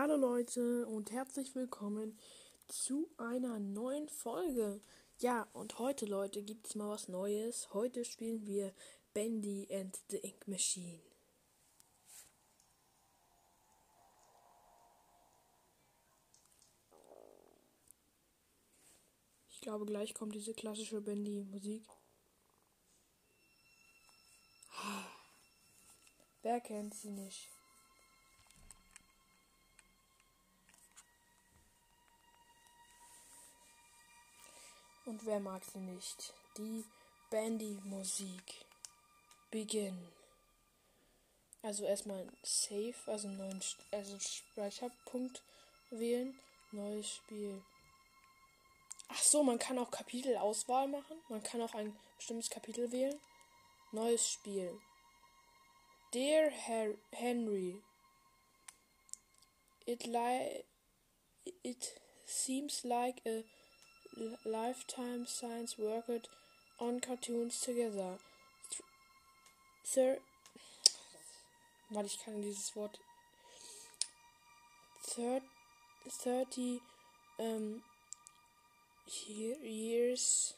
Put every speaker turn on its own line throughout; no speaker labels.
Hallo Leute und herzlich willkommen zu einer neuen Folge. Ja, und heute Leute gibt es mal was Neues. Heute spielen wir Bendy and the Ink Machine. Ich glaube, gleich kommt diese klassische Bendy-Musik. Wer kennt sie nicht? Und wer mag sie nicht? Die Bandy-Musik. Begin. Also erstmal Save, also neuen also Speicherpunkt wählen. Neues Spiel. Ach so, man kann auch Kapitelauswahl machen. Man kann auch ein bestimmtes Kapitel wählen. Neues Spiel. Dear Her Henry, it li it seems like a lifetime science worked on cartoons together. Thir Weil ich kann dieses Wort. 30 um, years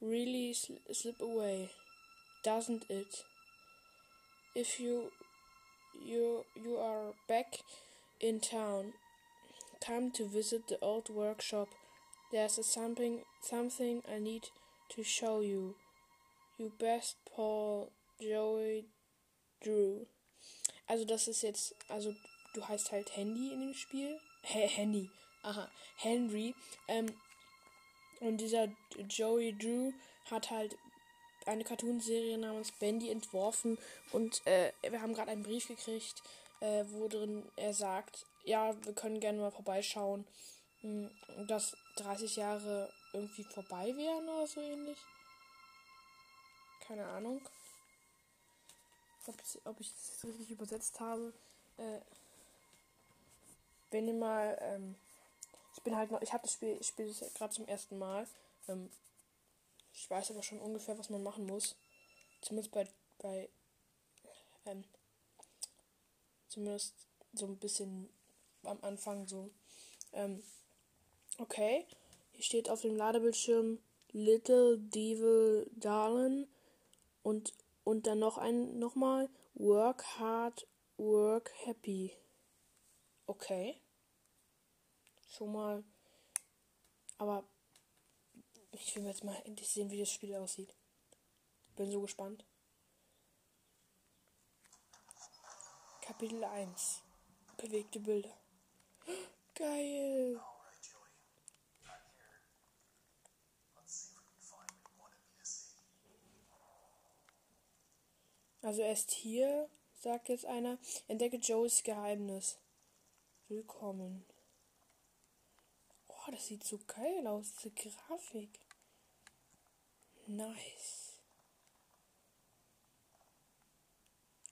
really slip away, doesn't it? If you you you are back in town, come to visit the old workshop There's something something I need to show you. You best Paul Joey Drew. Also das ist jetzt, also du heißt halt Handy in dem Spiel. H Handy. Aha. Henry. Ähm, und dieser Joey Drew hat halt eine Cartoonserie namens Bendy entworfen und äh, wir haben gerade einen Brief gekriegt, äh, wo drin er sagt, ja, wir können gerne mal vorbeischauen. Hm, dass 30 Jahre irgendwie vorbei wären oder so ähnlich. Keine Ahnung. Ob, ich das richtig übersetzt habe. Äh, wenn ihr mal, ähm, ich bin halt noch, ich habe das Spiel, ich spiele das gerade zum ersten Mal. Ähm, ich weiß aber schon ungefähr, was man machen muss. Zumindest bei, bei, ähm, zumindest so ein bisschen am Anfang so. Ähm, Okay. Hier steht auf dem Ladebildschirm Little Devil Darling und, und dann noch ein nochmal Work hard, work happy. Okay. Schon mal. Aber ich will jetzt mal endlich sehen, wie das Spiel aussieht. Bin so gespannt. Kapitel 1. Bewegte Bilder. Geil. Also erst hier, sagt jetzt einer, entdecke Joes Geheimnis. Willkommen. Oh, das sieht so geil aus, diese Grafik. Nice.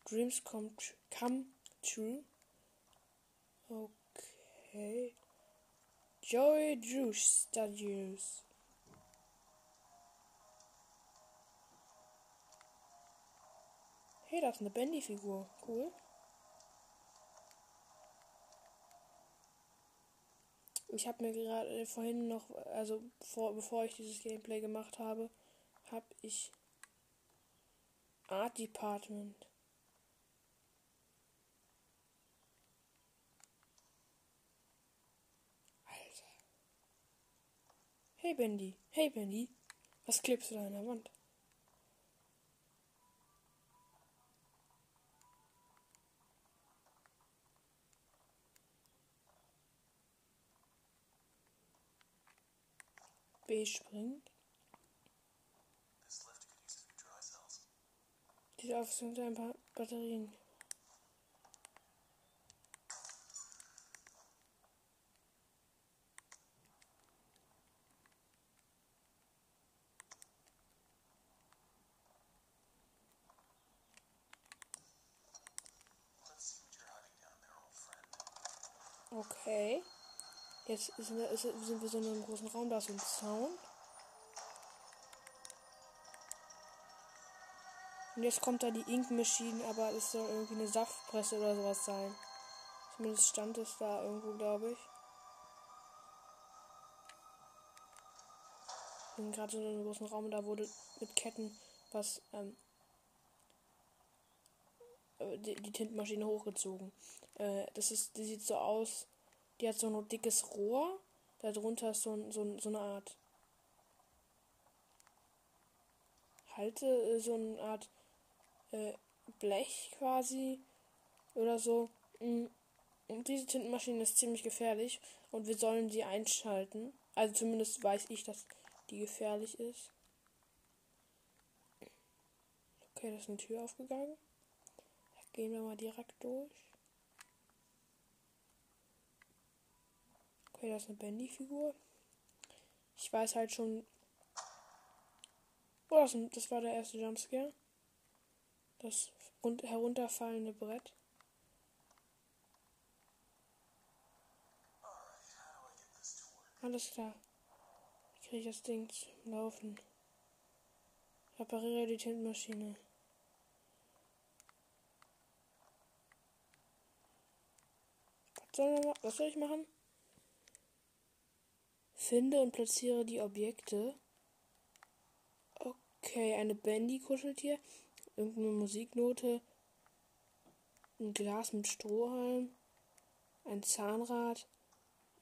Dreams come, tr come true. Okay. Joey Drew Studios. Hey, das ist eine Bendy-Figur. Cool. Ich habe mir gerade vorhin noch, also vor, bevor ich dieses Gameplay gemacht habe, habe ich Art Department. Alter. Hey Bendy, hey Bendy, was klebst du da an der Wand? B springt. Diese Aufzug sind ein paar Batterien. Okay. Jetzt sind wir, sind wir so in einem großen Raum, da ist ein Zaun. Und jetzt kommt da die Ink Machine, aber es soll irgendwie eine Saftpresse oder sowas sein. Zumindest stand es da irgendwo, glaube ich. Ich bin gerade so in einem großen Raum, da wurde mit Ketten was, ähm, äh, die, die Tintenmaschine hochgezogen. Äh, das ist, die sieht so aus, die hat so ein dickes Rohr, darunter ist so, so, so eine Art Halte, äh, so eine Art äh, Blech quasi oder so. Mm, und diese Tintenmaschine ist ziemlich gefährlich und wir sollen sie einschalten. Also zumindest weiß ich, dass die gefährlich ist. Okay, da ist eine Tür aufgegangen. Da gehen wir mal direkt durch. Okay, da ist eine Bendy-Figur. Ich weiß halt schon. Oh, das, das war der erste Jumpscare. Das herunterfallende Brett. Alles klar. Ich kriege das Ding zum Laufen. Repariere die Tintenmaschine. Was soll ich machen? Finde und platziere die Objekte. Okay, eine Bandy kuschelt hier. Irgendeine Musiknote. Ein Glas mit Strohhalm. Ein Zahnrad.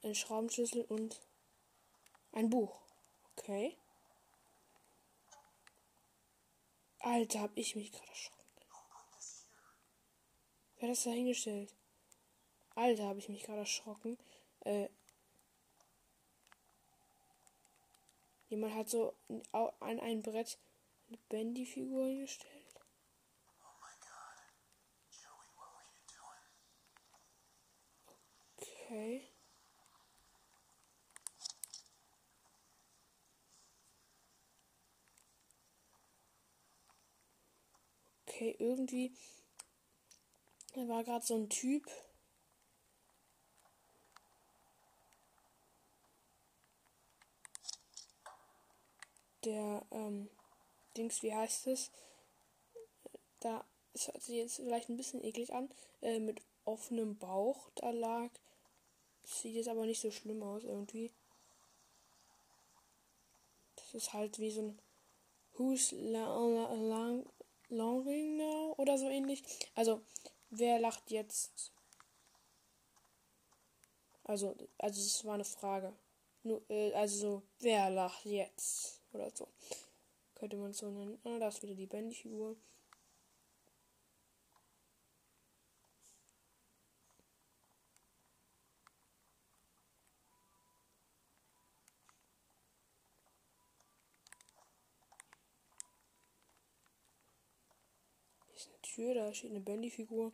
Ein Schraubenschlüssel und ein Buch. Okay. Alter, hab ich mich gerade erschrocken. Wer hat das da hingestellt? Alter, hab ich mich gerade erschrocken. Äh, jemand hat so an ein Brett eine Bandy-Figur hingestellt. Okay. okay, irgendwie da war gerade so ein Typ. Der, ähm, Dings, wie heißt es? Da, es hört sich jetzt vielleicht ein bisschen eklig an, äh, mit offenem Bauch da lag. Sieht jetzt aber nicht so schlimm aus irgendwie. Das ist halt wie so ein Who's Longing Now oder so ähnlich. Also, wer lacht jetzt? Also, also es war eine Frage. Nur, äh, also, wer lacht jetzt? Oder so. Könnte man so nennen. Ah, da ist wieder die Bandy-Figur. Tür, da steht eine Bandy-Figur.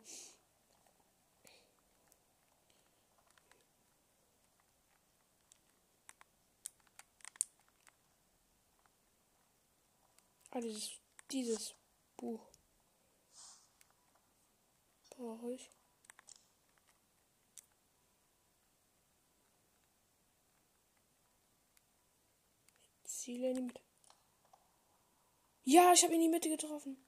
Ah, dieses, dieses Buch brauche ich. Ziele in die Mitte. Ja, ich habe in die Mitte getroffen.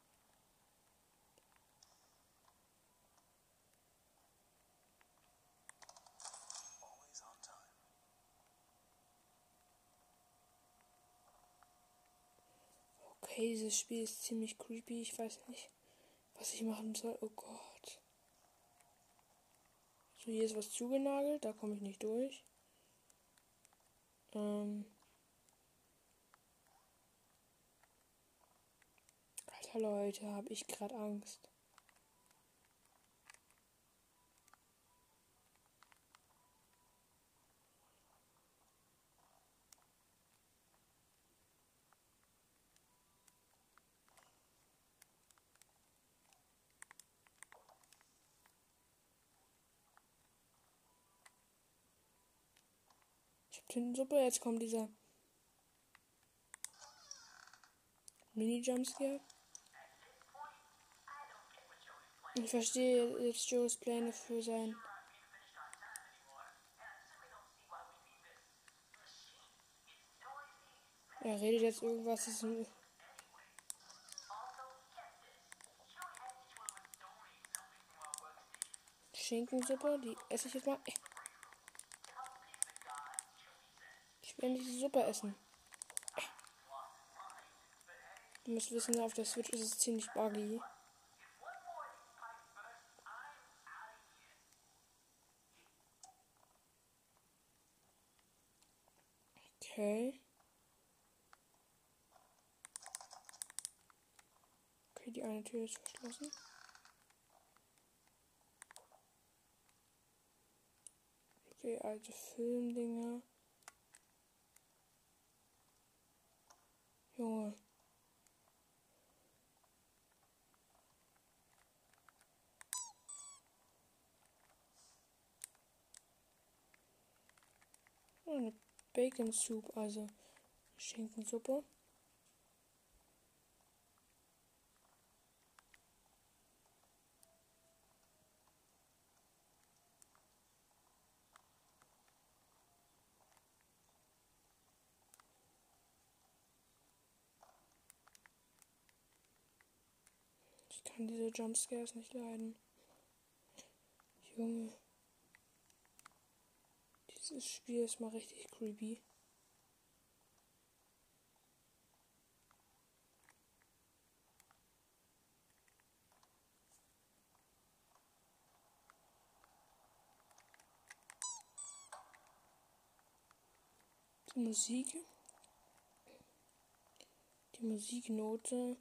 Okay, dieses Spiel ist ziemlich creepy. Ich weiß nicht, was ich machen soll. Oh Gott. So, hier ist was zugenagelt. Da komme ich nicht durch. Ähm. Alter Leute, habe ich gerade Angst. Tintensuppe. Jetzt kommt dieser Mini-Jumpscare. Ich verstehe jetzt Joes Pläne für sein. Er redet jetzt irgendwas. Ist Schinkensuppe, die esse ich jetzt mal. Ich will nicht die Suppe essen. Du musst wissen, auf der Switch ist es ziemlich buggy. Okay. Okay, die eine Tür ist verschlossen. Okay, alte Filmdinger. Junge. Eine Bacon Soup, also Schinkensuppe. Ich kann diese Jumpscares nicht leiden. Junge. Dieses Spiel ist mal richtig creepy. Die Musik. Die Musiknote.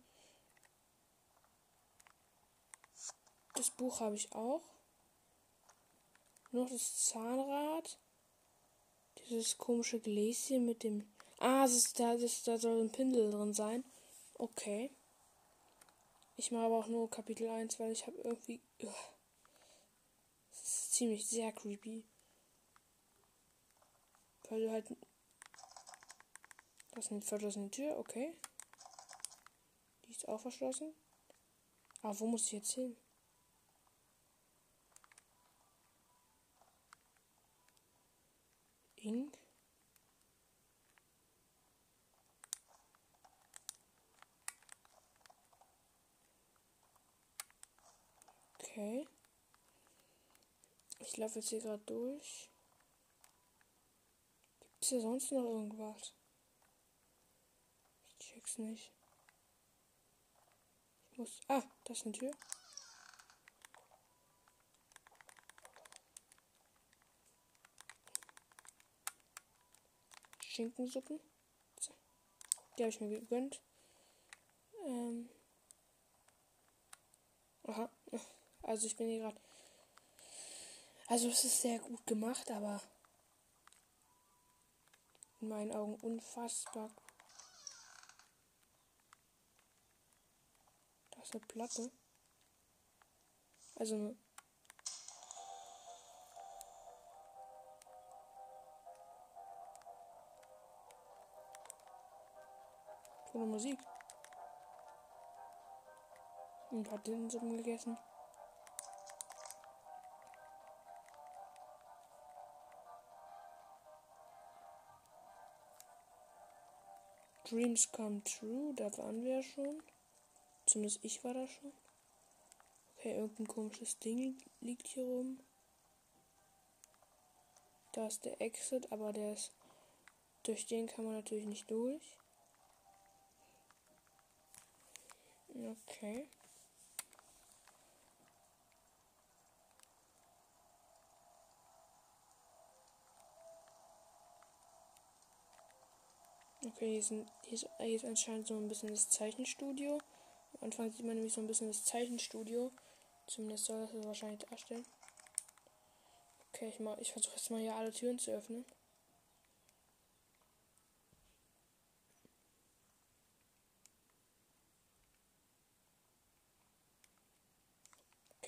Das Buch habe ich auch. Noch das Zahnrad. Dieses komische Gläschen mit dem. Ah, das ist, da, das, da soll ein Pinsel drin sein. Okay. Ich mache aber auch nur Kapitel 1, weil ich habe irgendwie. Das ist ziemlich sehr creepy. Weil du halt. Das ist eine verschlossene Tür, okay. Die ist auch verschlossen. Aber wo muss ich jetzt hin? Ink. Okay. Ich laufe jetzt hier gerade durch. Gibt es hier sonst noch irgendwas? Ich check's nicht. Ich muss. Ah, das ist eine Tür. Schinkensuppen. Die habe ich mir gegönnt. Ähm. Aha. Also ich bin hier gerade. Also es ist sehr gut gemacht, aber in meinen Augen unfassbar. Da ist eine Platte. Also eine Coole Musik. Und hat den Suppen gegessen. Dreams Come True, da waren wir schon. Zumindest ich war da schon. Okay, irgendein komisches Ding liegt hier rum. Da ist der Exit, aber der ist. Durch den kann man natürlich nicht durch. Okay. Okay, hier, sind, hier, ist, hier ist anscheinend so ein bisschen das Zeichenstudio. Am Anfang sieht man nämlich so ein bisschen das Zeichenstudio. Zumindest soll das wahrscheinlich darstellen. Okay, ich, ich versuche jetzt mal hier alle Türen zu öffnen.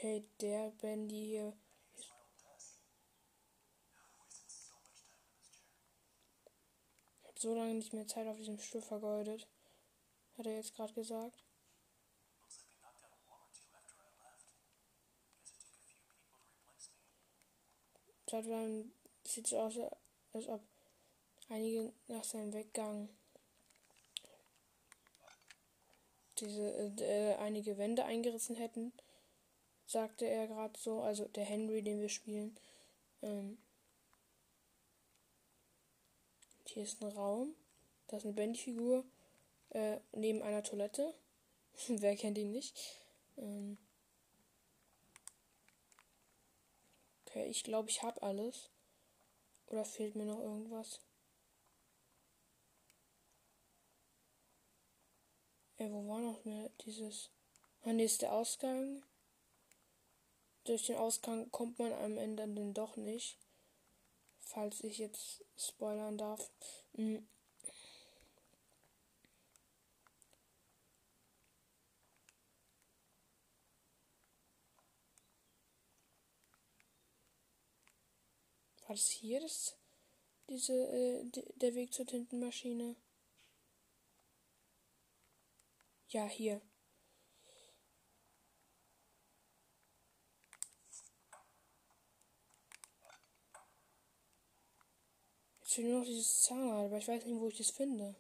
Okay, der Bandy hier. Ich habe so lange nicht mehr Zeit auf diesem Stuhl vergeudet. Hat er jetzt gerade gesagt. Wann sieht so aus, als ob einige nach seinem Weggang diese äh, äh einige Wände eingerissen hätten sagte er gerade so, also der Henry, den wir spielen. Ähm, hier ist ein Raum, da ist eine Bandfigur äh, neben einer Toilette. Wer kennt ihn nicht? Ähm, okay, ich glaube, ich habe alles. Oder fehlt mir noch irgendwas? Ja, wo war noch mehr dieses... Ah, nee, ist der Ausgang. Durch den Ausgang kommt man am Ende dann doch nicht. Falls ich jetzt spoilern darf. Hm. War das hier das, diese, äh, der Weg zur Tintenmaschine? Ja, hier. Jetzt fehlt nur noch dieses Zahnrad, aber ich weiß nicht, wo ich das finde.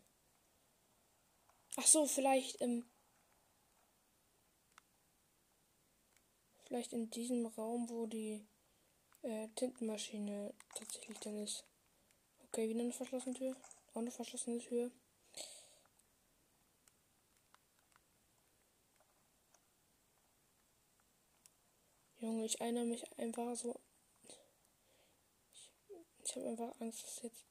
Ach so, vielleicht im. Vielleicht in diesem Raum, wo die äh, Tintenmaschine tatsächlich dann ist. Okay, wieder eine verschlossene Tür. Auch eine verschlossene Tür. Junge, ich erinnere mich einfach so. Ich, habe einfach Angst, dass jetzt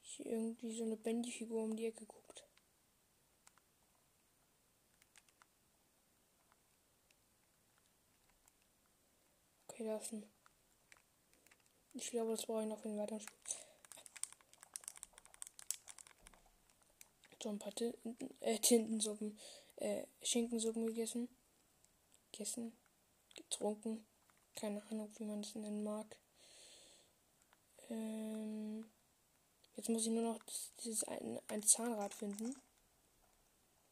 hier irgendwie so eine Bandy-Figur um die Ecke guckt. Okay, da ist ein. Ich glaube, das brauche ich noch für den weiteren Spiel. So ein paar Tinten, äh, Tintensuppen äh, Schinkensuppen gegessen. Gegessen. Getrunken. Keine Ahnung, wie man das nennen mag. Ähm, jetzt muss ich nur noch das, dieses ein, ein Zahnrad finden.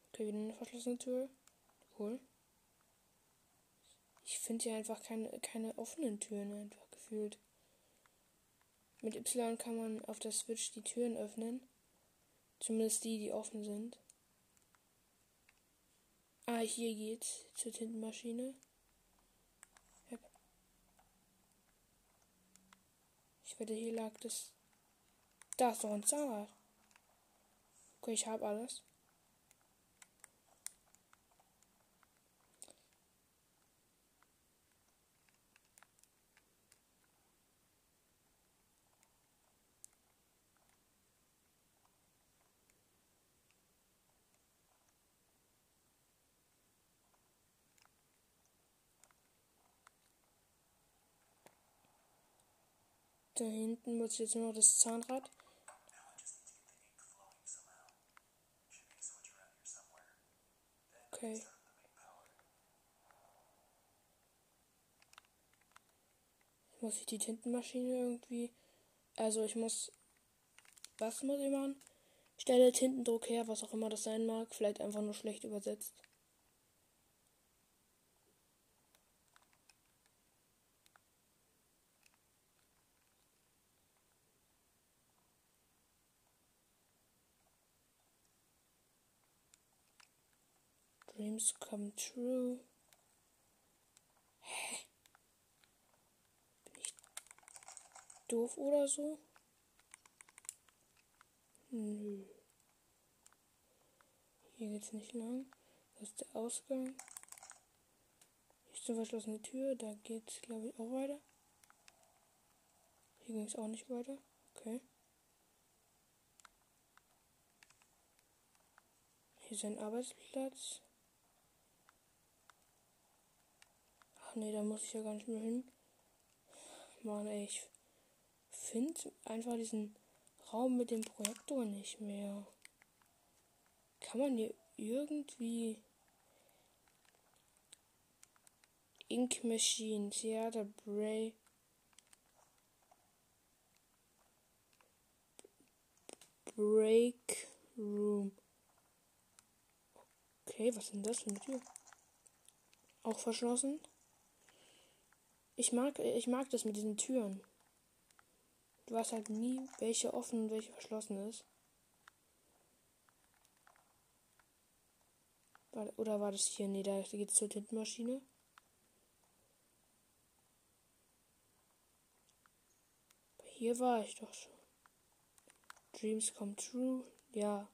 Okay, wieder eine verschlossene Tür. Cool. Ich finde hier einfach keine, keine offenen Türen einfach gefühlt. Mit Y kann man auf der Switch die Türen öffnen. Zumindest die, die offen sind. Ah, hier geht's zur Tintenmaschine. Ich wette, hier lag das. Da ist doch ein Zahnrad. Okay, ich habe alles. Da hinten muss jetzt nur noch das Zahnrad. Okay. Muss ich die Tintenmaschine irgendwie. Also ich muss. Was muss ich machen? Stelle Tintendruck her, was auch immer das sein mag. Vielleicht einfach nur schlecht übersetzt. Dreams come true. Hä? Bin ich doof oder so? Nö. Hier geht's nicht lang. Das ist der Ausgang. Hier ist eine verschlossene Tür. Da geht's, glaube ich, auch weiter. Hier ging es auch nicht weiter. Okay. Hier ist ein Arbeitsplatz. Ach nee, da muss ich ja gar nicht mehr hin. Mann, ey, ich finde einfach diesen Raum mit dem Projektor nicht mehr. Kann man hier irgendwie Ink Machine, Theater Break Break Room. Okay, was ist denn das für eine Tür? Auch verschlossen? Ich mag, ich mag das mit diesen Türen. Du weißt halt nie, welche offen und welche verschlossen ist. Oder war das hier? Nee, da geht's zur Tintenmaschine. Hier war ich doch schon. Dreams come true. Ja.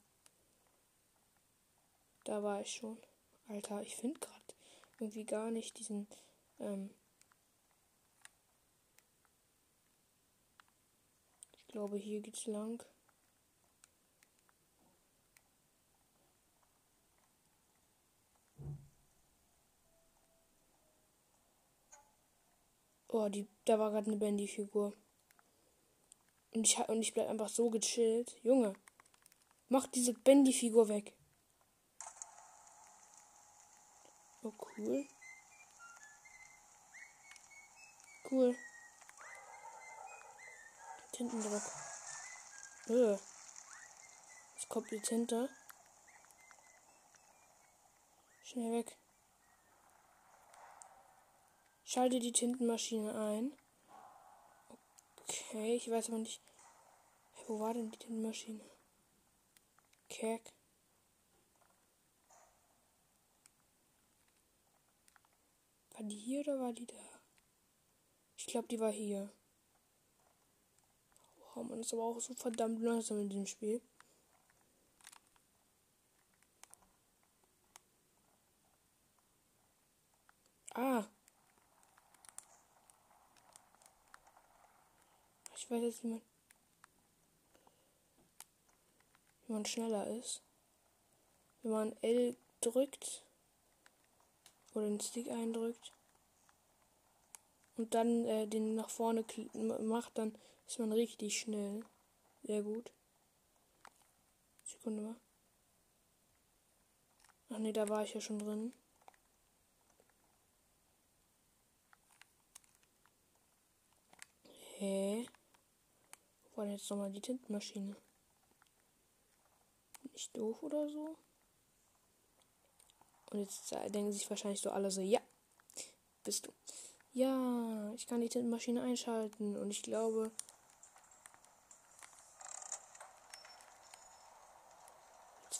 Da war ich schon. Alter, ich finde gerade irgendwie gar nicht diesen. Ähm ich glaube, hier geht's lang. Oh, die, da war gerade eine Bandy-Figur. Und ich, und ich bleib einfach so gechillt. Junge, mach diese Bandy-Figur weg. Oh, cool. Cool. Tintendruck. Öh. Was kommt die Tinte? Schnell weg. Schalte die Tintenmaschine ein. Okay, ich weiß aber nicht. Wo war denn die Tintenmaschine? Kerk. War die hier oder war die da? Ich glaube, die war hier. Wow, man ist aber auch so verdammt langsam in dem Spiel. Ah. Ich weiß jetzt, wie man, wie man schneller ist. Wenn man L drückt oder den Stick eindrückt und dann äh, den nach vorne macht, dann ist man richtig schnell. Sehr gut. Sekunde mal. Ach nee, da war ich ja schon drin. Hä? Wo war denn jetzt nochmal die Tintenmaschine? Nicht doof oder so? Und jetzt denken sich wahrscheinlich so alle so, ja, bist du. Ja, ich kann die Tintenmaschine einschalten und ich glaube.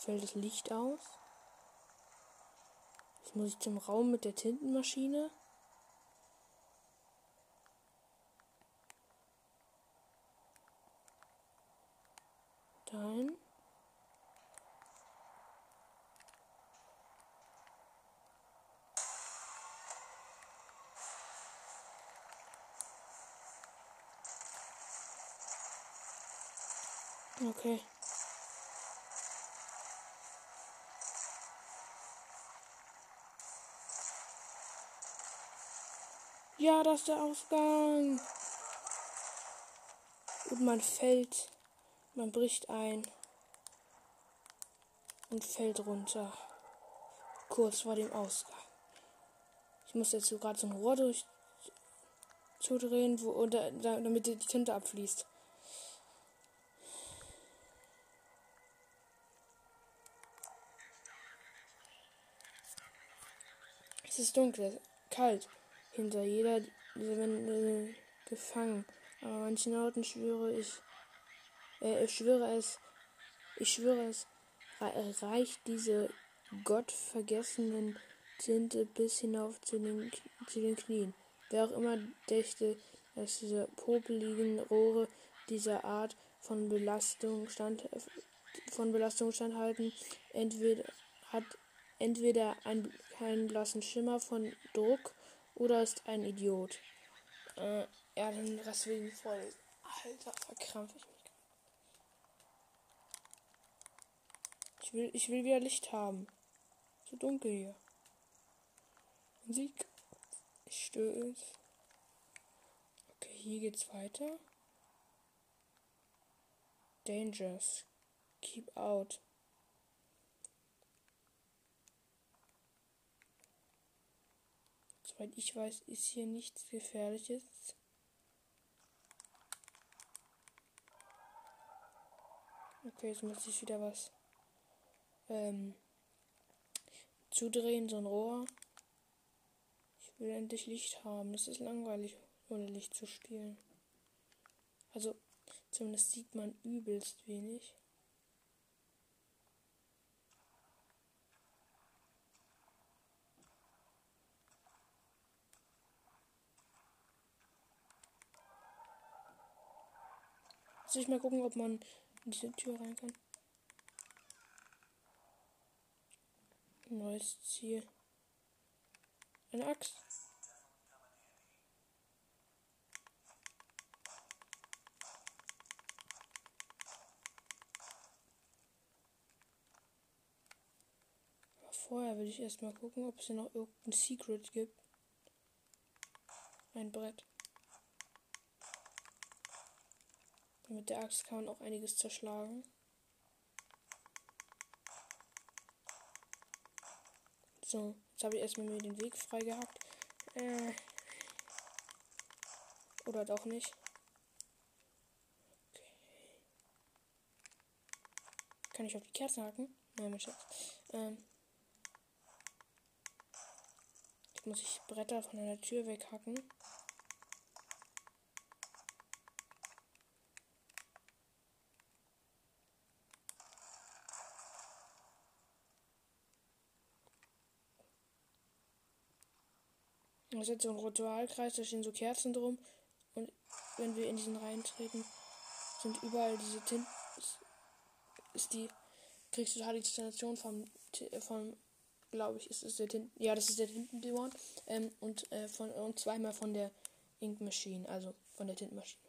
Fällt das Licht aus. Jetzt muss ich zum Raum mit der Tintenmaschine. Dahin. Okay. Ja, das ist der Ausgang. Und man fällt, man bricht ein und fällt runter. Kurz vor dem Ausgang. Ich muss jetzt so gerade so ein Rohr durch zudrehen, wo, damit die Tinte abfließt. Es ist dunkel, kalt. Hinter jeder dieser Wände gefangen. Aber manchen Orten schwöre ich, äh, ich schwöre es, ich schwöre es, reicht diese gottvergessenen Tinte bis hinauf zu den, zu den Knien. Wer auch immer dächte, dass diese popeligen Rohre dieser Art von Belastung stand, von Belastung standhalten, entweder hat entweder ein keinen blassen Schimmer von Druck oder ist ein Idiot. Äh, ja, den Rest ich voll. Alter, verkrampf ich mich. Ich will, ich will wieder Licht haben. So dunkel hier. Musik. Ich störe es. Okay, hier geht's weiter. Dangers. Keep out. Soweit ich weiß, ist hier nichts Gefährliches. Okay, jetzt muss ich wieder was ähm, zudrehen, so ein Rohr. Ich will endlich Licht haben. Es ist langweilig, ohne Licht zu spielen. Also, zumindest sieht man übelst wenig. Soll ich mal gucken, ob man in diese Tür rein kann? Neues Ziel. Eine Axt. Vorher will ich erstmal gucken, ob es hier noch irgendein Secret gibt. Ein Brett. Mit der Axt kann man auch einiges zerschlagen. So, jetzt habe ich erstmal mir den Weg frei gehabt. Äh. Oder doch nicht. Okay. Kann ich auf die Kerzen hacken? Nein, mein Schatz. Ähm. Jetzt muss ich Bretter von einer Tür weghacken. Das ist jetzt so ein Ritualkreis, da stehen so Kerzen drum. Und wenn wir in diesen Reihen treten, sind überall diese Tinten. Ist die. Kriegst du Halluzination vom. vom glaube ich, ist es der Tinten. Ja, das ist der Tintendämon. Ähm, und, äh, und zweimal von der Ink Machine, also von der Tintenmaschine.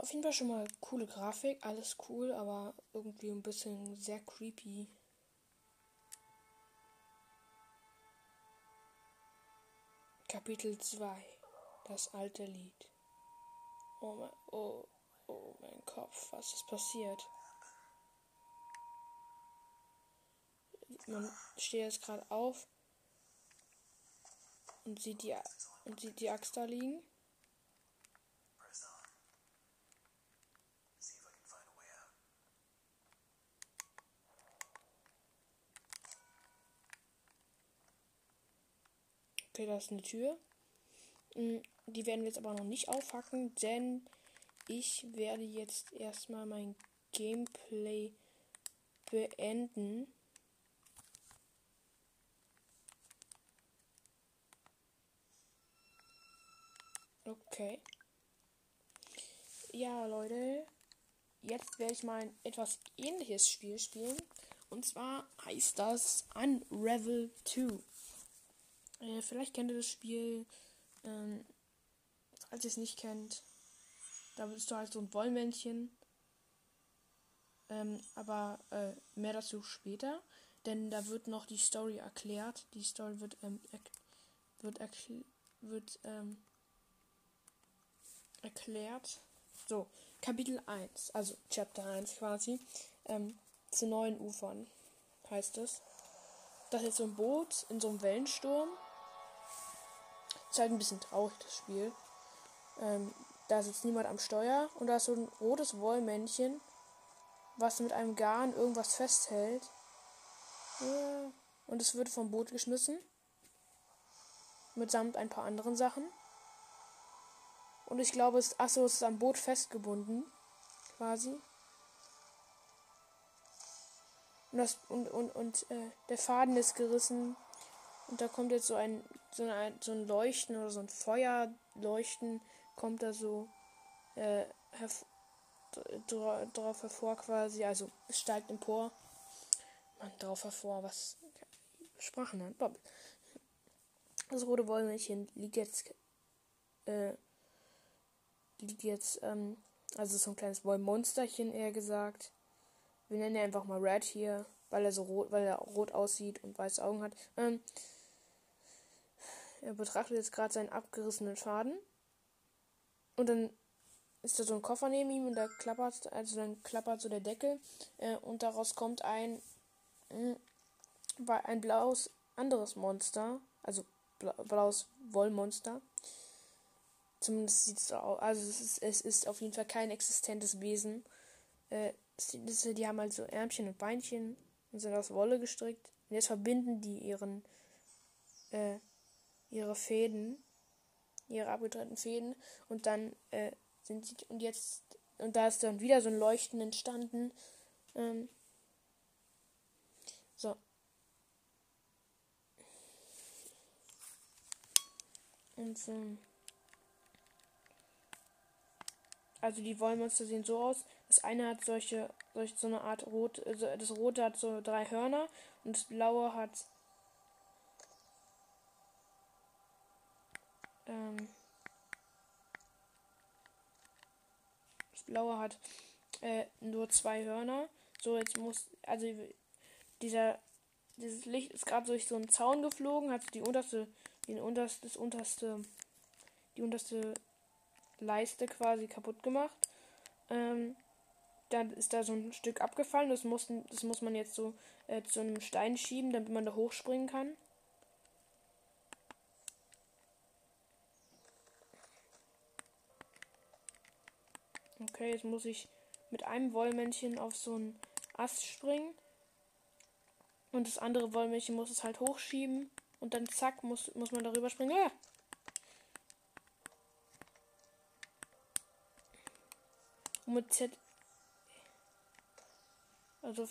Auf jeden Fall schon mal coole Grafik, alles cool, aber irgendwie ein bisschen sehr creepy. Kapitel 2 Das alte Lied. Oh mein, oh, oh mein Kopf, was ist passiert? Man steht jetzt gerade auf und sieht die und sieht die Axt da liegen. Okay, da ist eine Tür. Mm, die werden wir jetzt aber noch nicht aufhacken, denn ich werde jetzt erstmal mein Gameplay beenden. Okay. Ja, Leute. Jetzt werde ich mal ein etwas ähnliches Spiel spielen. Und zwar heißt das Unravel 2. Äh, vielleicht kennt ihr das Spiel. Ähm, falls ihr es nicht kennt, da bist du halt so ein Wollmännchen. Ähm, aber äh, mehr dazu später. Denn da wird noch die Story erklärt. Die Story wird, ähm, er wird, erkl wird ähm, erklärt. So, Kapitel 1, also Chapter 1 quasi. Ähm, zu neuen Ufern heißt es. Das ist so ein Boot in so einem Wellensturm. Ist halt ein bisschen traurig, das Spiel. Ähm, da sitzt niemand am Steuer und da ist so ein rotes Wollmännchen, was mit einem Garn irgendwas festhält. Und es wird vom Boot geschmissen. Mitsamt ein paar anderen Sachen. Und ich glaube, es, achso, es ist am Boot festgebunden. Quasi. Und, das, und, und, und äh, der Faden ist gerissen. Und da kommt jetzt so ein so ein, so ein Leuchten oder so ein Feuerleuchten kommt da so äh, drauf hervor quasi. Also steigt empor. Man drauf hervor, was Sprachen nennt. Bob. Das rote Wollmännchen liegt jetzt äh, liegt jetzt ähm, also so ein kleines Wollmonsterchen eher gesagt. Wir nennen ihn einfach mal Red hier, weil er so rot, weil er rot aussieht und weiße Augen hat. Ähm, er betrachtet jetzt gerade seinen abgerissenen Faden. Und dann ist da so ein Koffer neben ihm und da klappert, also dann klappert so der Deckel äh, und daraus kommt ein, äh, ein blaues anderes Monster, also bla blaues Wollmonster. Zumindest sieht es so aus. Also es ist, es ist auf jeden Fall kein existentes Wesen. Äh, die haben halt so Ärmchen und Beinchen und sind aus Wolle gestrickt. Und jetzt verbinden die ihren äh, ihre Fäden, ihre abgetrennten Fäden und dann äh, sind sie und jetzt und da ist dann wieder so ein Leuchten entstanden. Ähm, so. Und so. Also die Wollmonster sehen so aus. Das eine hat solche, solche so eine Art rot, also das rote hat so drei Hörner und das blaue hat ähm, das blaue hat äh, nur zwei Hörner. So jetzt muss also dieser dieses Licht ist gerade durch so einen Zaun geflogen, hat die unterste, den unterste, das unterste, die unterste Leiste quasi kaputt gemacht. Ähm, dann ist da so ein Stück abgefallen. Das muss, das muss man jetzt so äh, zu einem Stein schieben, damit man da hochspringen kann. Okay, jetzt muss ich mit einem Wollmännchen auf so einen Ast springen. Und das andere Wollmännchen muss es halt hochschieben. Und dann zack, muss, muss man darüber springen. Ah! Und mit Z. Also.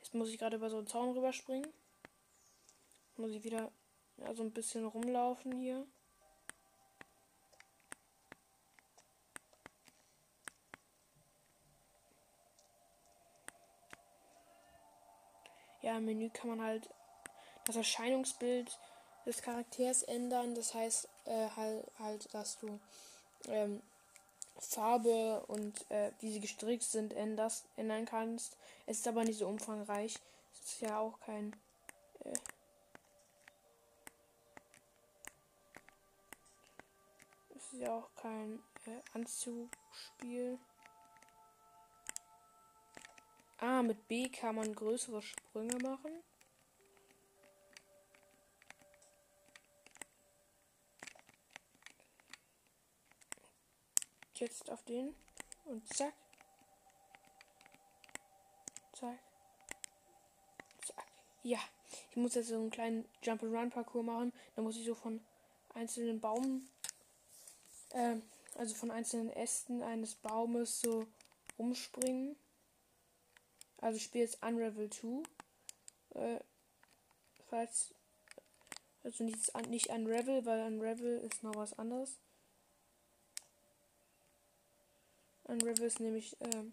Jetzt muss ich gerade über so einen Zaun rüberspringen. Muss ich wieder ja, so ein bisschen rumlaufen hier. Ja, im Menü kann man halt das Erscheinungsbild des Charakters ändern. Das heißt äh, halt, halt, dass du ähm, Farbe und äh, wie sie gestrickt sind änderst, ändern kannst. Es ist aber nicht so umfangreich. Es ist ja auch kein. Äh, ist ja auch kein äh, Anzugspiel. Ah, mit B kann man größere Sprünge machen. Jetzt auf den und zack. Zack. Zack. Ja, ich muss jetzt so einen kleinen Jump and Run Parcours machen. Da muss ich so von einzelnen Baum, äh, also von einzelnen Ästen eines Baumes so rumspringen. Also ich spiele jetzt Unravel 2. Äh, falls. Also nicht, nicht Unravel, weil Unravel ist noch was anderes. Unravel ist nämlich, äh,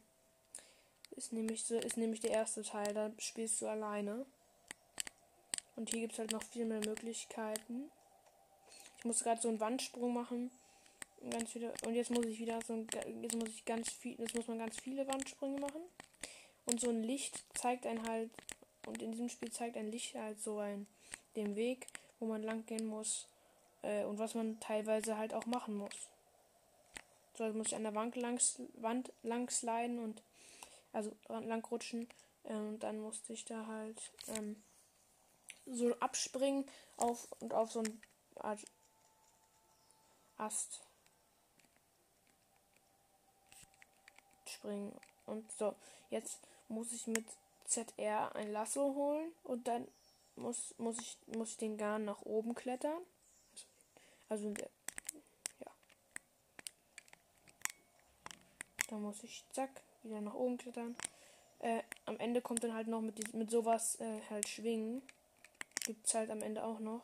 ist nämlich so, ist nämlich der erste Teil, da spielst du alleine. Und hier gibt es halt noch viel mehr Möglichkeiten. Ich muss gerade so einen Wandsprung machen. Ganz wieder. Und jetzt muss ich wieder so ein, jetzt muss ich ganz viel, jetzt muss man ganz viele Wandsprünge machen. Und so ein Licht zeigt ein halt, und in diesem Spiel zeigt ein Licht halt so ein, den Weg, wo man lang gehen muss äh, und was man teilweise halt auch machen muss. So, jetzt muss ich an der Wand langs, Wand lang sliden und also lang rutschen äh, und dann musste ich da halt ähm, so abspringen auf und auf so ein Art Ast springen. Und so, jetzt muss ich mit ZR ein Lasso holen und dann muss, muss, ich, muss ich den Garn nach oben klettern. Also, also ja. Dann muss ich zack wieder nach oben klettern. Äh, am Ende kommt dann halt noch mit, mit sowas äh, halt schwingen. Gibt es halt am Ende auch noch.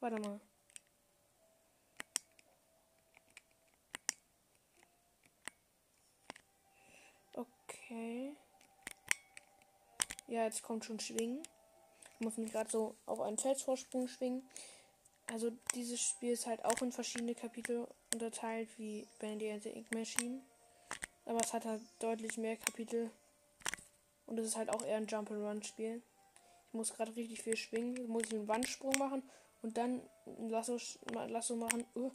Warte mal. Okay. Ja, jetzt kommt schon Schwingen. Ich muss mich gerade so auf einen Felsvorsprung schwingen. Also dieses Spiel ist halt auch in verschiedene Kapitel unterteilt, wie Bendy the Ink Machine. Aber es hat halt deutlich mehr Kapitel. Und es ist halt auch eher ein Jump-and-Run-Spiel. Ich muss gerade richtig viel schwingen. Jetzt muss ich einen Wandsprung machen und dann ein Lasso, Lasso machen. Uh.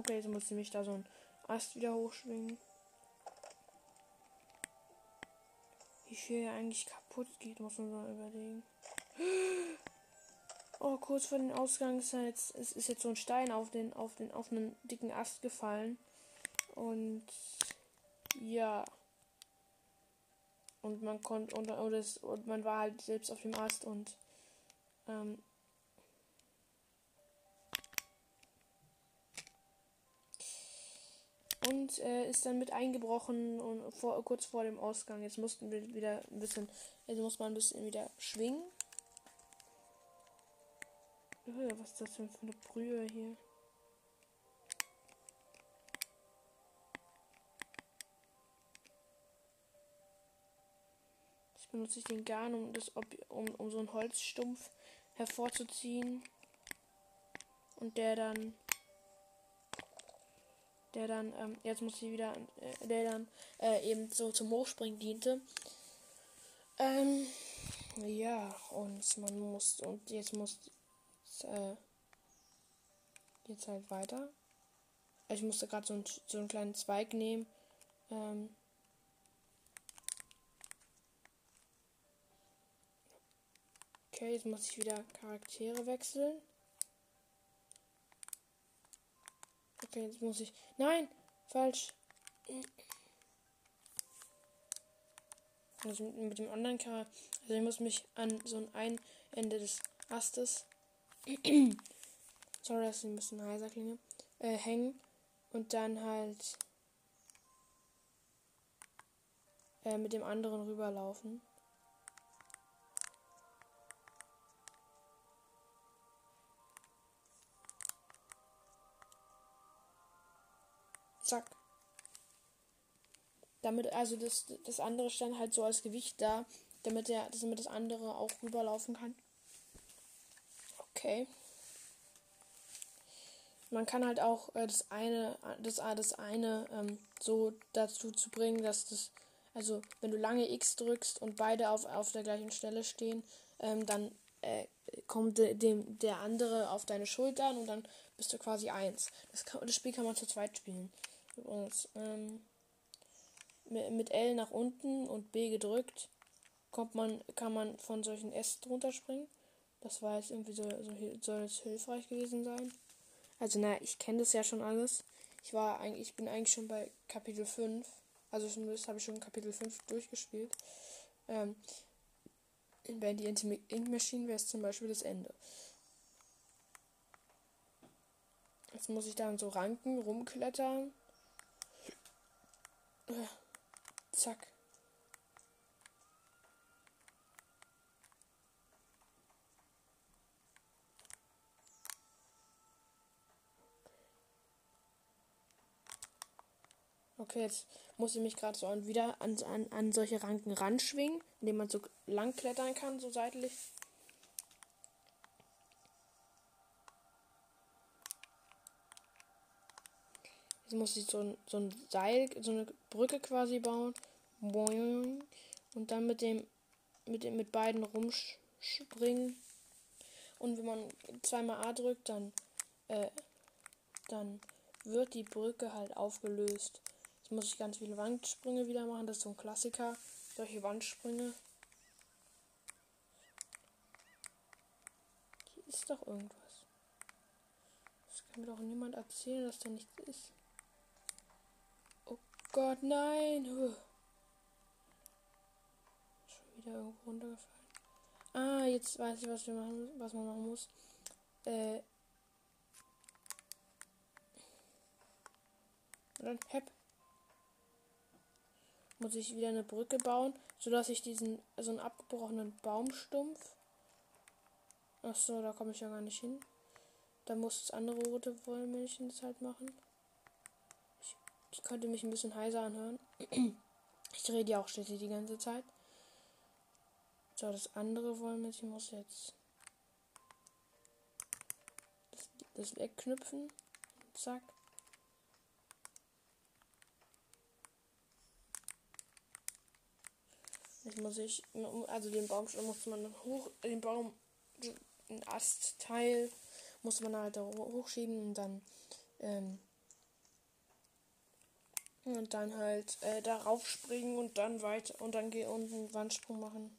Okay, jetzt muss ich mich da so ein Ast wieder hochschwingen. Wie viel eigentlich kaputt geht, muss man mal überlegen. Oh, kurz vor dem Ausgang ist jetzt, es ist jetzt so ein Stein auf den, auf den, auf einen dicken Ast gefallen. Und ja. Und man konnte und, und, und man war halt selbst auf dem Ast und ähm, und äh, ist dann mit eingebrochen und vor, kurz vor dem Ausgang. Jetzt mussten wir wieder ein bisschen, jetzt muss man ein bisschen wieder schwingen. Was ist das denn für eine Brühe hier? Jetzt benutze ich den Garn, um, das, um, um so einen Holzstumpf hervorzuziehen. Und der dann der dann, ähm, jetzt muss ich wieder, äh, der dann äh, eben so zum Hochspringen diente. Ähm, ja, und man muss, und jetzt muss, äh, jetzt halt weiter. Also ich musste gerade so, ein, so einen kleinen Zweig nehmen. Ähm, okay, jetzt muss ich wieder Charaktere wechseln. Okay, jetzt muss ich. Nein! Falsch. Also mit, dem anderen Charakter. Also ich muss mich an so ein Ende des Astes. Sorry, dass ich ein bisschen heiser klinge. Äh, hängen. Und dann halt. Äh, mit dem anderen rüberlaufen. Zack. Damit, also das, das andere stand halt so als Gewicht da, damit der, damit das andere auch rüberlaufen kann. Okay. Man kann halt auch äh, das eine, das, äh, das eine ähm, so dazu zu bringen, dass das, also wenn du lange X drückst und beide auf, auf der gleichen Stelle stehen, ähm, dann äh, kommt de, dem, der andere auf deine Schultern und dann bist du quasi eins. Das, kann, das Spiel kann man zu zweit spielen übrigens. Ähm, mit L nach unten und B gedrückt kommt man, kann man von solchen S drunter springen. Das war jetzt irgendwie so, so soll es hilfreich gewesen sein. Also na, ich kenne das ja schon alles. Ich war eigentlich, ich bin eigentlich schon bei Kapitel 5. Also zumindest habe ich schon Kapitel 5 durchgespielt. Ähm, in Bandy Ink Machine wäre es zum Beispiel das Ende. Jetzt muss ich dann so ranken, rumklettern. Zack. Okay, jetzt muss ich mich gerade so an, wieder an, an, an solche Ranken ranschwingen, indem man so lang klettern kann, so seitlich. Jetzt muss ich so ein, so ein Seil, so eine Brücke quasi bauen. Und dann mit dem, mit dem, mit beiden rumspringen. Und wenn man zweimal A drückt, dann, äh, dann wird die Brücke halt aufgelöst. Jetzt muss ich ganz viele Wandsprünge wieder machen. Das ist so ein Klassiker. Solche Wandsprünge. Hier ist doch irgendwas. Das kann mir doch niemand erzählen, dass da nichts ist. Gott, nein. Schon wieder irgendwo runtergefallen. Ah, jetzt weiß ich, was wir machen, was man machen muss. Äh. Und dann hep. Muss ich wieder eine Brücke bauen, sodass ich diesen so einen abgebrochenen Baumstumpf. Ach so, da komme ich ja gar nicht hin. Da muss das andere rote Wollmilchchen das halt machen. Ich könnte mich ein bisschen heiser anhören. Ich rede ja auch schließlich die ganze Zeit. So, das andere wollen wir. Ich muss jetzt das, das wegknüpfen. Zack. Jetzt muss ich, also den Baum muss man hoch, den Baum, ein Astteil muss man halt da hochschieben und dann ähm, und dann halt äh, darauf springen und dann weiter und dann geh unten Wandsprung machen.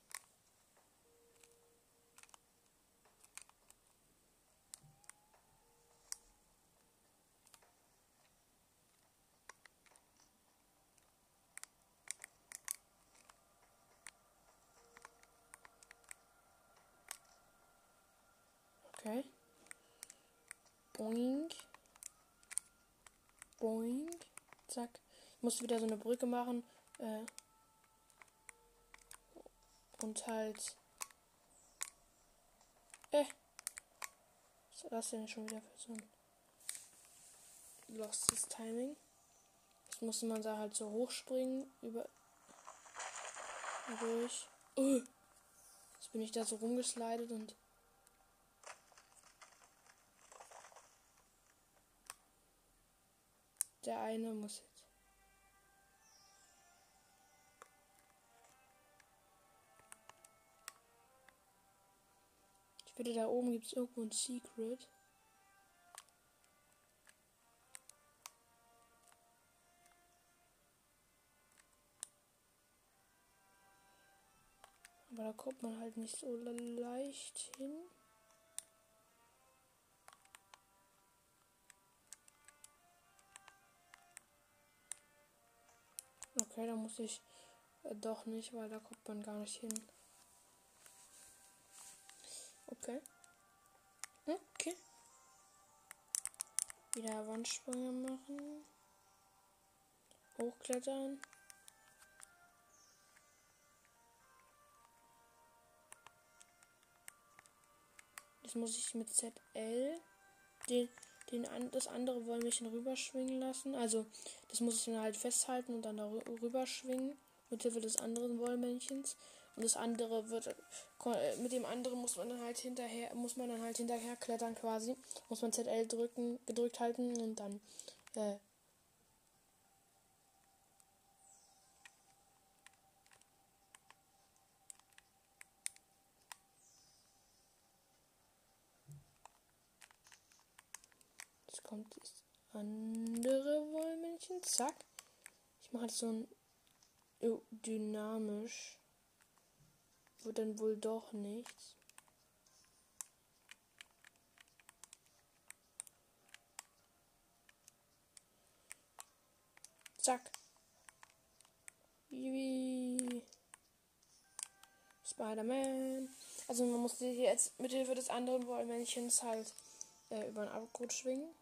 Okay. Boing. Boing. zack. Ich muss wieder so eine Brücke machen. Äh, und halt. Äh. Was ist das denn schon wieder für so ein lostes Timing? Jetzt musste man da halt so hochspringen über durch. Uh. Jetzt bin ich da so rumgeslidet und der eine muss würde da oben gibt es irgendwo ein Secret. Aber da kommt man halt nicht so leicht hin. Okay, da muss ich äh, doch nicht, weil da kommt man gar nicht hin. Okay. Okay. Wieder Wandsprünge machen. Hochklettern. Jetzt muss ich mit ZL den, den an, das andere Wollmännchen rüberschwingen lassen. Also das muss ich dann halt festhalten und dann da rüberschwingen mit Hilfe des anderen Wollmännchens. Und das andere wird äh, mit dem anderen muss man dann halt hinterher muss man dann halt hinterher klettern quasi. Muss man ZL drücken, gedrückt halten und dann äh, kommt das andere Wollmännchen. Zack. Ich mache jetzt so ein oh, dynamisch. Wird dann wohl doch nichts. Zack. Spider-Man. Also man muss jetzt mit Hilfe des anderen Wollmännchens halt äh, über den Abgrund schwingen.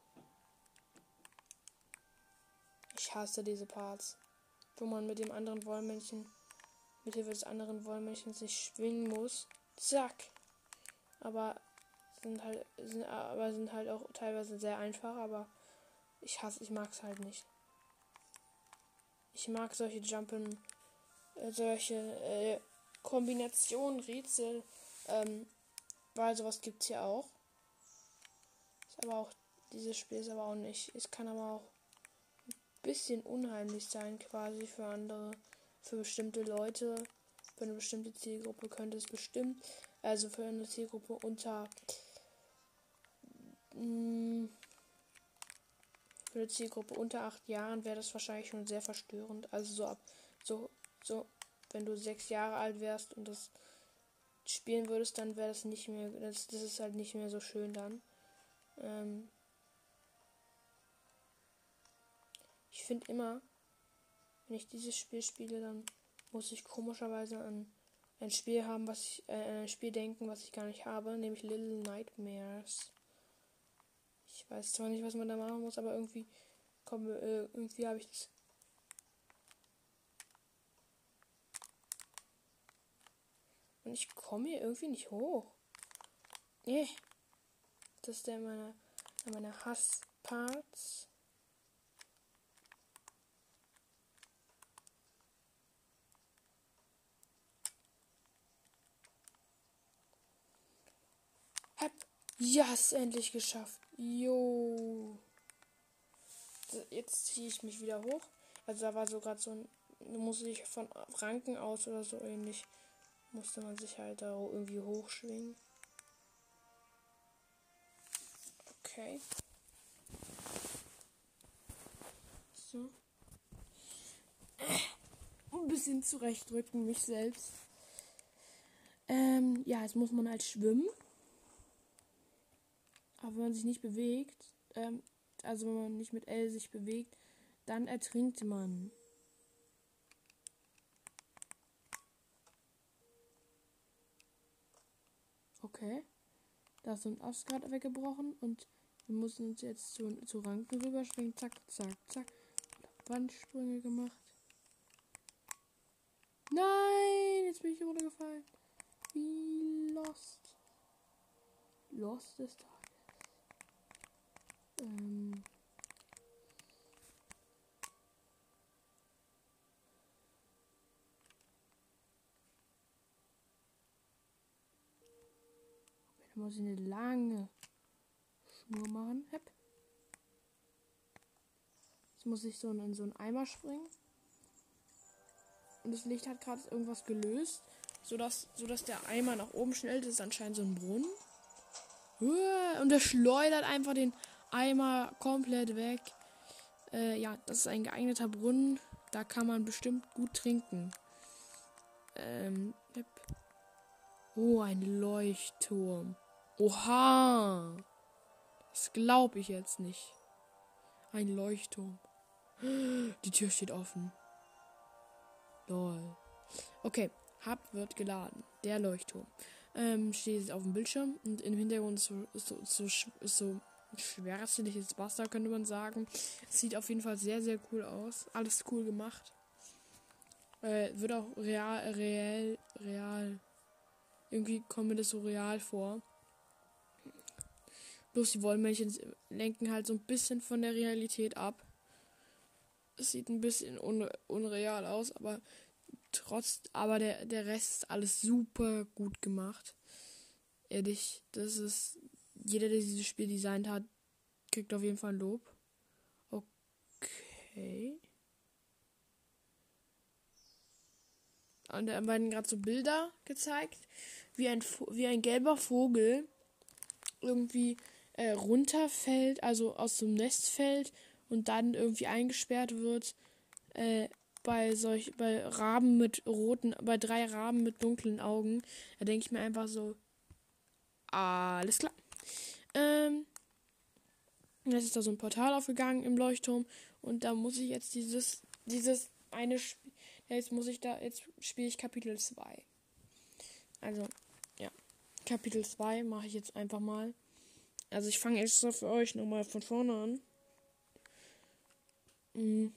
Ich hasse diese Parts, wo man mit dem anderen Wollmännchen, mit Hilfe des anderen Wollmännchens sich schwingen muss. Zack. Aber sind halt, sind, aber sind halt auch teilweise sehr einfach, aber ich hasse, ich mag es halt nicht. Ich mag solche Jumpen, äh, solche äh, Kombinationen, Rätsel, ähm, weil sowas gibt es ja auch. Ist aber auch, dieses Spiel ist aber auch nicht, es kann aber auch bisschen unheimlich sein, quasi für andere, für bestimmte Leute, für eine bestimmte Zielgruppe könnte es bestimmt, also für eine Zielgruppe unter mh, mm, für eine Zielgruppe unter acht Jahren wäre das wahrscheinlich schon sehr verstörend. Also so ab so so wenn du sechs Jahre alt wärst und das spielen würdest, dann wäre das nicht mehr das, das ist halt nicht mehr so schön dann. Ähm, Ich finde immer, wenn ich dieses Spiel spiele, dann muss ich komischerweise an ein Spiel haben, was ich, äh, ein Spiel denken, was ich gar nicht habe, nämlich Little Nightmares. Ich weiß zwar nicht, was man da machen muss, aber irgendwie, komm, äh, irgendwie habe ich das. Und ich komme hier irgendwie nicht hoch. Nee. Das ist der meiner, meiner Hassparts. Ja, ist endlich geschafft. Jo. Jetzt ziehe ich mich wieder hoch. Also da war so gerade so ein. Muss ich von Ranken aus oder so ähnlich. Musste man sich halt da irgendwie hochschwingen. Okay. So. Ein bisschen zurechtdrücken mich selbst. Ähm, ja, jetzt muss man halt schwimmen. Aber wenn man sich nicht bewegt, ähm, also wenn man nicht mit L sich bewegt, dann ertrinkt man. Okay. Da ist so ein Ast weggebrochen und wir müssen uns jetzt zu, zu Ranken rüberschwingen. Zack, zack, zack. Wandsprünge gemacht. Nein, jetzt bin ich runtergefallen. Wie lost. Lost des Tages. Ähm. Dann muss ich eine lange Schnur machen. Hep. Jetzt muss ich so in so einen Eimer springen. Und das Licht hat gerade irgendwas gelöst, sodass, sodass der Eimer nach oben schnellt. Das ist anscheinend so ein Brunnen. Und der schleudert einfach den Eimer komplett weg. Äh, ja, das ist ein geeigneter Brunnen. Da kann man bestimmt gut trinken. Ähm, oh, ein Leuchtturm. Oha! Das glaube ich jetzt nicht. Ein Leuchtturm. Die Tür steht offen. Lol. Okay, Hub wird geladen. Der Leuchtturm. Ähm, steht auf dem Bildschirm und im Hintergrund ist so, so, so, ist so schwärzliches Wasser, könnte man sagen. Sieht auf jeden Fall sehr, sehr cool aus. Alles cool gemacht. Äh, wird auch real, real, real. Irgendwie kommt mir das so real vor. Bloß die Wollmännchen lenken halt so ein bisschen von der Realität ab. Es sieht ein bisschen un unreal aus, aber trotz, aber der, der Rest ist alles super gut gemacht. Ehrlich, das ist, jeder, der dieses Spiel designt hat, kriegt auf jeden Fall ein Lob. Okay. Und da werden gerade so Bilder gezeigt, wie ein, wie ein gelber Vogel irgendwie äh, runterfällt, also aus dem Nest fällt und dann irgendwie eingesperrt wird äh, bei solch bei Raben mit roten, bei drei Raben mit dunklen Augen. Da denke ich mir einfach so, alles klar. Ähm, jetzt ist da so ein Portal aufgegangen im Leuchtturm und da muss ich jetzt dieses dieses eine Sp jetzt muss ich da jetzt spiele ich Kapitel 2. Also ja, Kapitel 2 mache ich jetzt einfach mal. Also ich fange extra für euch nochmal von vorne an. Mhm.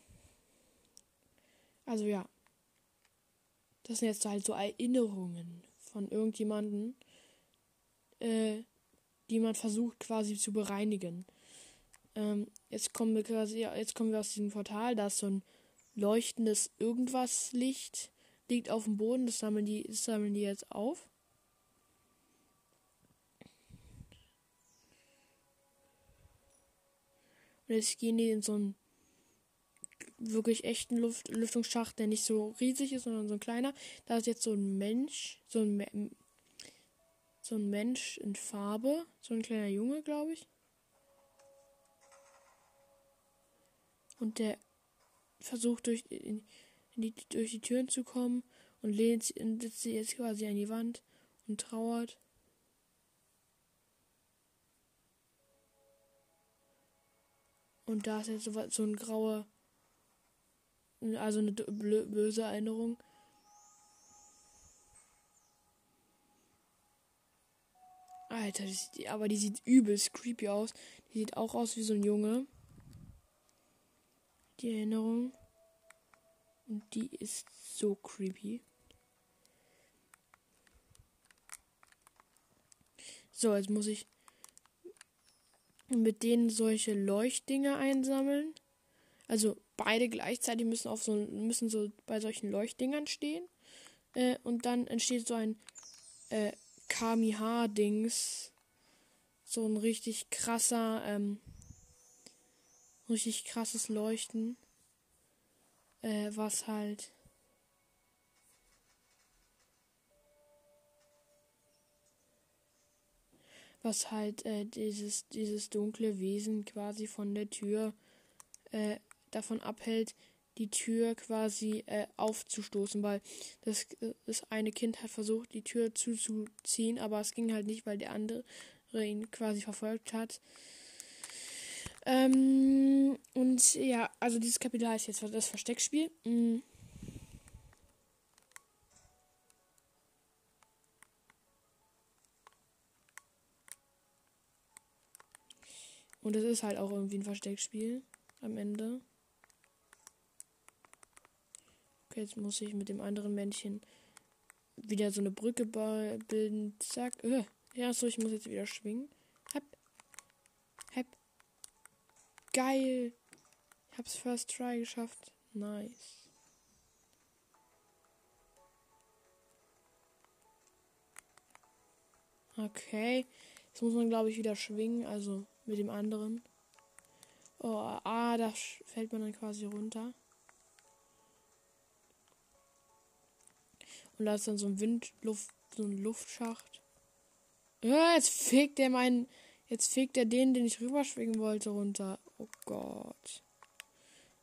Also ja. Das sind jetzt halt so Erinnerungen von irgendjemanden, äh, die man versucht quasi zu bereinigen. Ähm, jetzt kommen wir quasi, jetzt kommen wir aus diesem Portal, da ist so ein leuchtendes irgendwas Licht, liegt auf dem Boden, das sammeln die, das sammeln die jetzt auf. Und jetzt gehen die in so einen wirklich echten Luft Lüftungsschacht, der nicht so riesig ist, sondern so ein kleiner. Da ist jetzt so ein Mensch, so ein, so ein Mensch in Farbe, so ein kleiner Junge, glaube ich. Und der versucht durch, in, in die, durch die Türen zu kommen und lehnt sitzt jetzt quasi an die Wand und trauert. Und da ist jetzt so, so ein grauer, also eine böse Erinnerung. Alter, die, aber die sieht übelst creepy aus. Die sieht auch aus wie so ein Junge. Die Erinnerung. Und die ist so creepy. So, jetzt muss ich mit denen solche Leuchtdinger einsammeln. Also beide gleichzeitig müssen auf so müssen so bei solchen Leuchtdingern stehen. Äh, und dann entsteht so ein äh, Kamiha-Dings. So ein richtig krasser, ähm, richtig krasses Leuchten. Äh, was halt was halt äh, dieses, dieses dunkle Wesen quasi von der Tür äh, davon abhält, die Tür quasi äh, aufzustoßen, weil das, das eine Kind hat versucht, die Tür zuzuziehen, aber es ging halt nicht, weil der andere ihn quasi verfolgt hat. Ähm, und ja, also dieses Kapitel heißt jetzt das Versteckspiel. Mhm. Und es ist halt auch irgendwie ein Versteckspiel am Ende. Okay, jetzt muss ich mit dem anderen Männchen wieder so eine Brücke bilden. Zack. Äh. Ja, so, ich muss jetzt wieder schwingen. Hep. Hep. Geil. Ich hab's First Try geschafft. Nice. Okay. Jetzt muss man, glaube ich, wieder schwingen. Also mit dem anderen. Oh, ah, da fällt man dann quasi runter. Und da ist dann so ein Windluft, so ein Luftschacht. Ja, jetzt fegt er meinen. Jetzt fegt er den, den ich rüberschwingen wollte, runter. Oh Gott.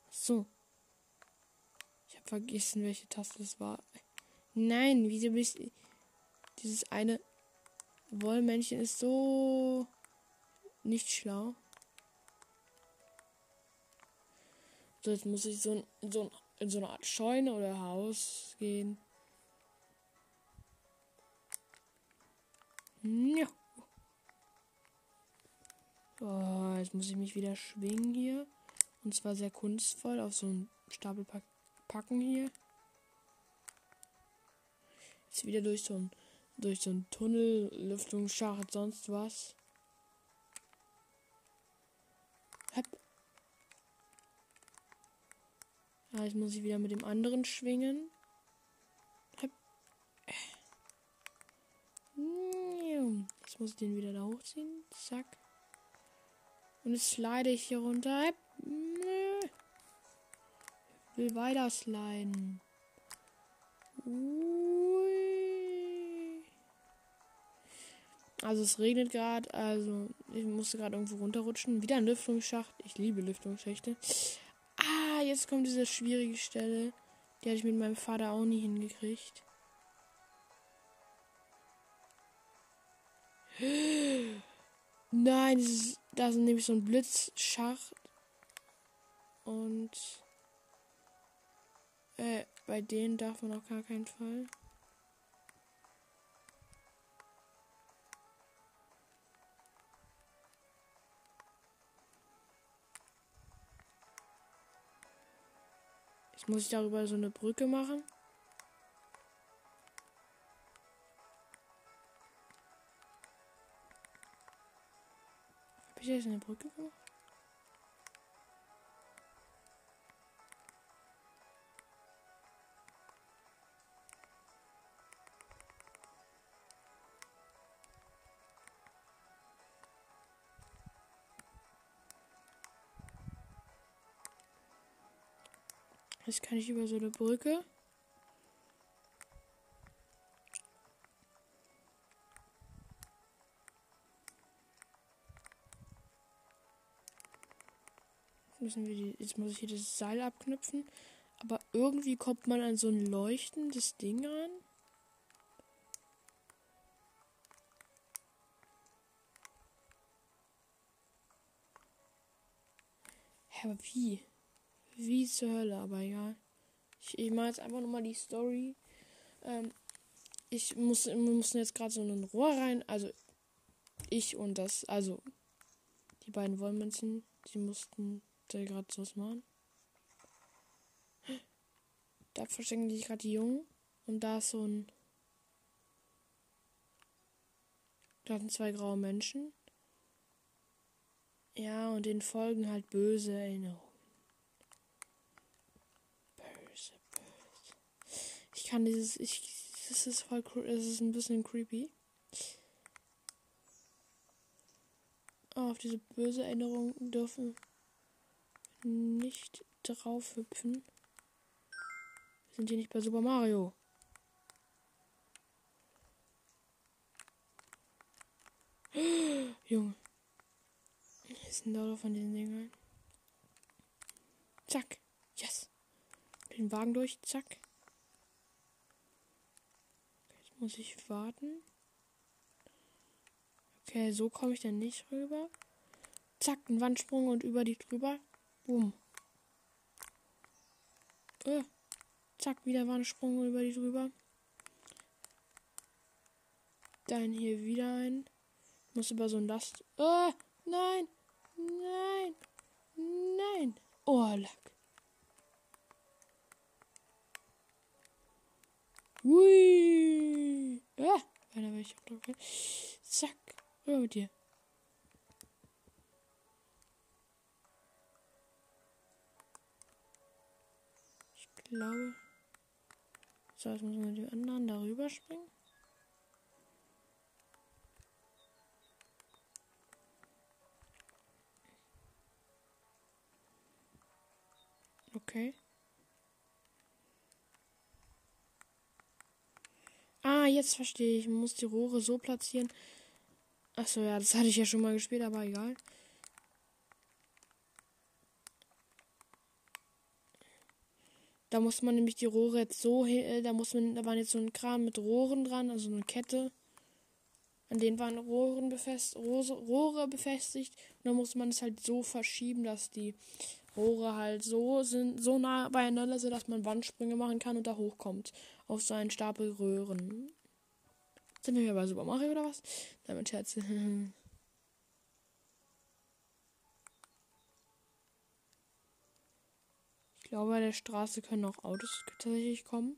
So. Ich habe vergessen, welche Taste es war. Nein, wieso bist Dieses eine Wollmännchen ist so nicht schlau. So, jetzt muss ich so, so in so eine Art Scheune oder Haus gehen. Ja. Oh, jetzt muss ich mich wieder schwingen hier. Und zwar sehr kunstvoll auf so einen Stapel packen hier. Jetzt wieder durch so ein durch so einen Tunnel, Lüftungsschacht, sonst was. Hep. Ja, jetzt muss ich wieder mit dem anderen schwingen. Jetzt muss ich den wieder da hochziehen. Zack. Und jetzt slide ich hier runter. Ich will weiter sliden. Also es regnet gerade, also ich musste gerade irgendwo runterrutschen. Wieder ein Lüftungsschacht. Ich liebe Lüftungsschächte. Ah, jetzt kommt diese schwierige Stelle. Die hatte ich mit meinem Vater auch nie hingekriegt. Nein, ist, da ist nämlich so ein Blitzschacht. Und äh, bei denen darf man auf gar keinen Fall. Jetzt muss ich darüber so eine Brücke machen. Ich jetzt eine Brücke gemacht? Jetzt kann ich über so eine Brücke. Müssen wir die, jetzt muss ich hier das Seil abknüpfen. Aber irgendwie kommt man an so ein leuchtendes Ding ran. Hä, aber wie? Wie zur Hölle, aber egal. Ich, ich mache jetzt einfach nochmal die Story. Ähm, ich muss, wir mussten jetzt gerade so ein Rohr rein. Also ich und das, also die beiden Wollmünzen, die mussten der gerade so machen. Da verstecken sich gerade die Jungen. Und da ist so ein. Da sind zwei graue Menschen. Ja, und den folgen halt böse Erinnerungen. Böse, böse. Ich kann dieses. Ich, das ist voll. Das ist ein bisschen creepy. Oh, auf diese böse Erinnerung dürfen nicht drauf hüpfen. Wir sind hier nicht bei Super Mario. Junge. Wir sind da von diesen Dingern. Zack. Yes. Den Wagen durch. Zack. Jetzt muss ich warten. Okay, so komme ich dann nicht rüber. Zack, ein Wandsprung und über die drüber. Boom. Äh, zack, wieder war ein Sprung über die drüber. Dann hier wieder ein. Muss über so ein Last. Oh, nein! Nein! Nein! Oh, Lack. Hui. Ah, weiter will ich drücken. Zack. Rüber mit dir. Glaube. So, jetzt müssen wir die anderen darüber springen. Okay. Ah, jetzt verstehe ich. Man muss die Rohre so platzieren. Achso, ja, das hatte ich ja schon mal gespielt, aber egal. Da muss man nämlich die Rohre jetzt so, äh, da muss man, da waren jetzt so ein Kran mit Rohren dran, also eine Kette. An denen waren Rohren befest, Rohre, befestigt. Und dann muss man es halt so verschieben, dass die Rohre halt so sind, so nah beieinander sind, dass man Wandsprünge machen kann und da hochkommt. Auf so einen Stapel Röhren. Sind wir hier bei Super Mario oder was? Damit Scherze. Ich glaube, bei der Straße können auch Autos tatsächlich kommen.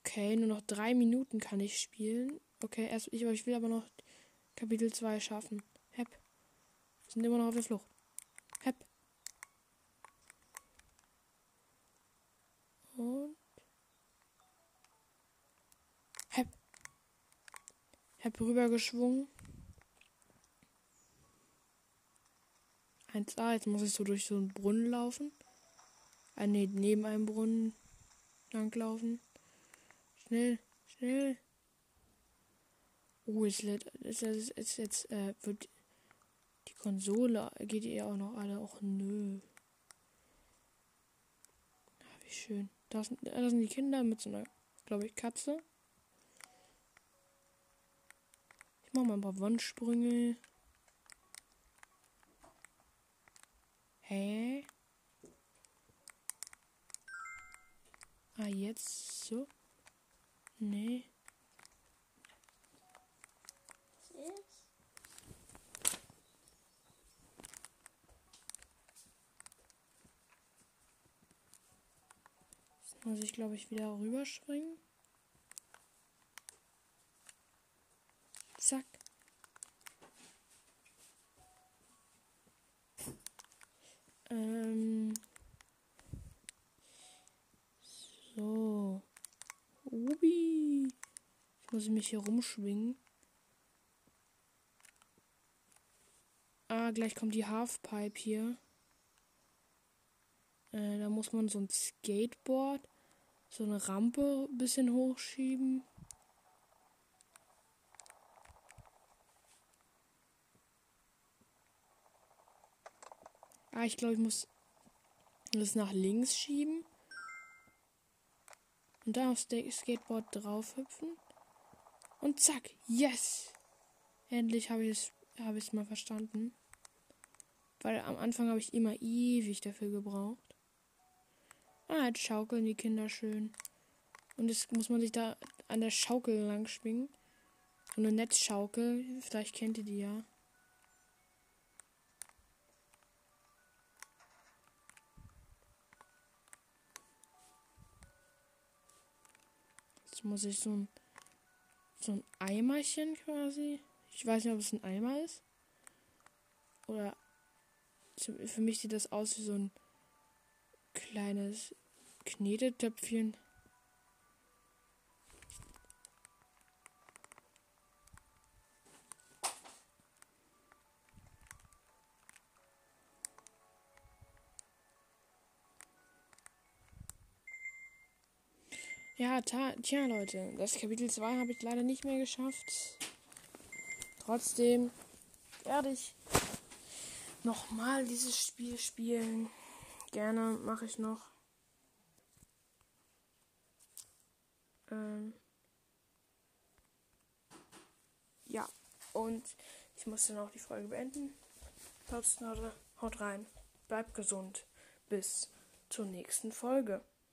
Okay, nur noch drei Minuten kann ich spielen. Okay, erst ich, ich will aber noch Kapitel 2 schaffen. Hep. Wir sind immer noch auf der Flucht. Hep. Und. Hep. Hep rübergeschwungen. 1a, jetzt muss ich so durch so einen Brunnen laufen. Ah, nee, neben einem Brunnen langlaufen. Schnell, schnell. Oh, jetzt, jetzt, jetzt, jetzt, äh, wird die Konsole, geht ihr auch noch alle? Och, nö. Ah, wie schön. Da sind, da sind die Kinder mit so einer, glaube ich, Katze. Ich mache mal ein paar Wandsprünge. Hä? Ah, jetzt so? Nee. Jetzt muss ich, glaube ich, wieder rüberspringen. Zack. Ähm. So. Ubi. Jetzt muss ich mich hier rumschwingen. Ah, gleich kommt die Halfpipe hier. Äh, da muss man so ein Skateboard, so eine Rampe ein bisschen hochschieben. Ah, ich glaube, ich muss das nach links schieben. Und da aufs Skateboard drauf hüpfen. Und zack, yes! Endlich habe ich es ich mal verstanden. Weil am Anfang habe ich immer ewig dafür gebraucht. Ah, jetzt schaukeln die Kinder schön. Und jetzt muss man sich da an der Schaukel lang schwingen. So eine Netzschaukel, vielleicht kennt ihr die ja. Muss ich so ein, so ein Eimerchen quasi. Ich weiß nicht, ob es ein Eimer ist. Oder für mich sieht das aus wie so ein kleines Knetetöpfchen. Ja, tja, Leute, das Kapitel 2 habe ich leider nicht mehr geschafft. Trotzdem werde ich nochmal dieses Spiel spielen. Gerne mache ich noch. Ähm ja, und ich muss dann auch die Folge beenden. Trotzdem haut rein. Bleibt gesund. Bis zur nächsten Folge.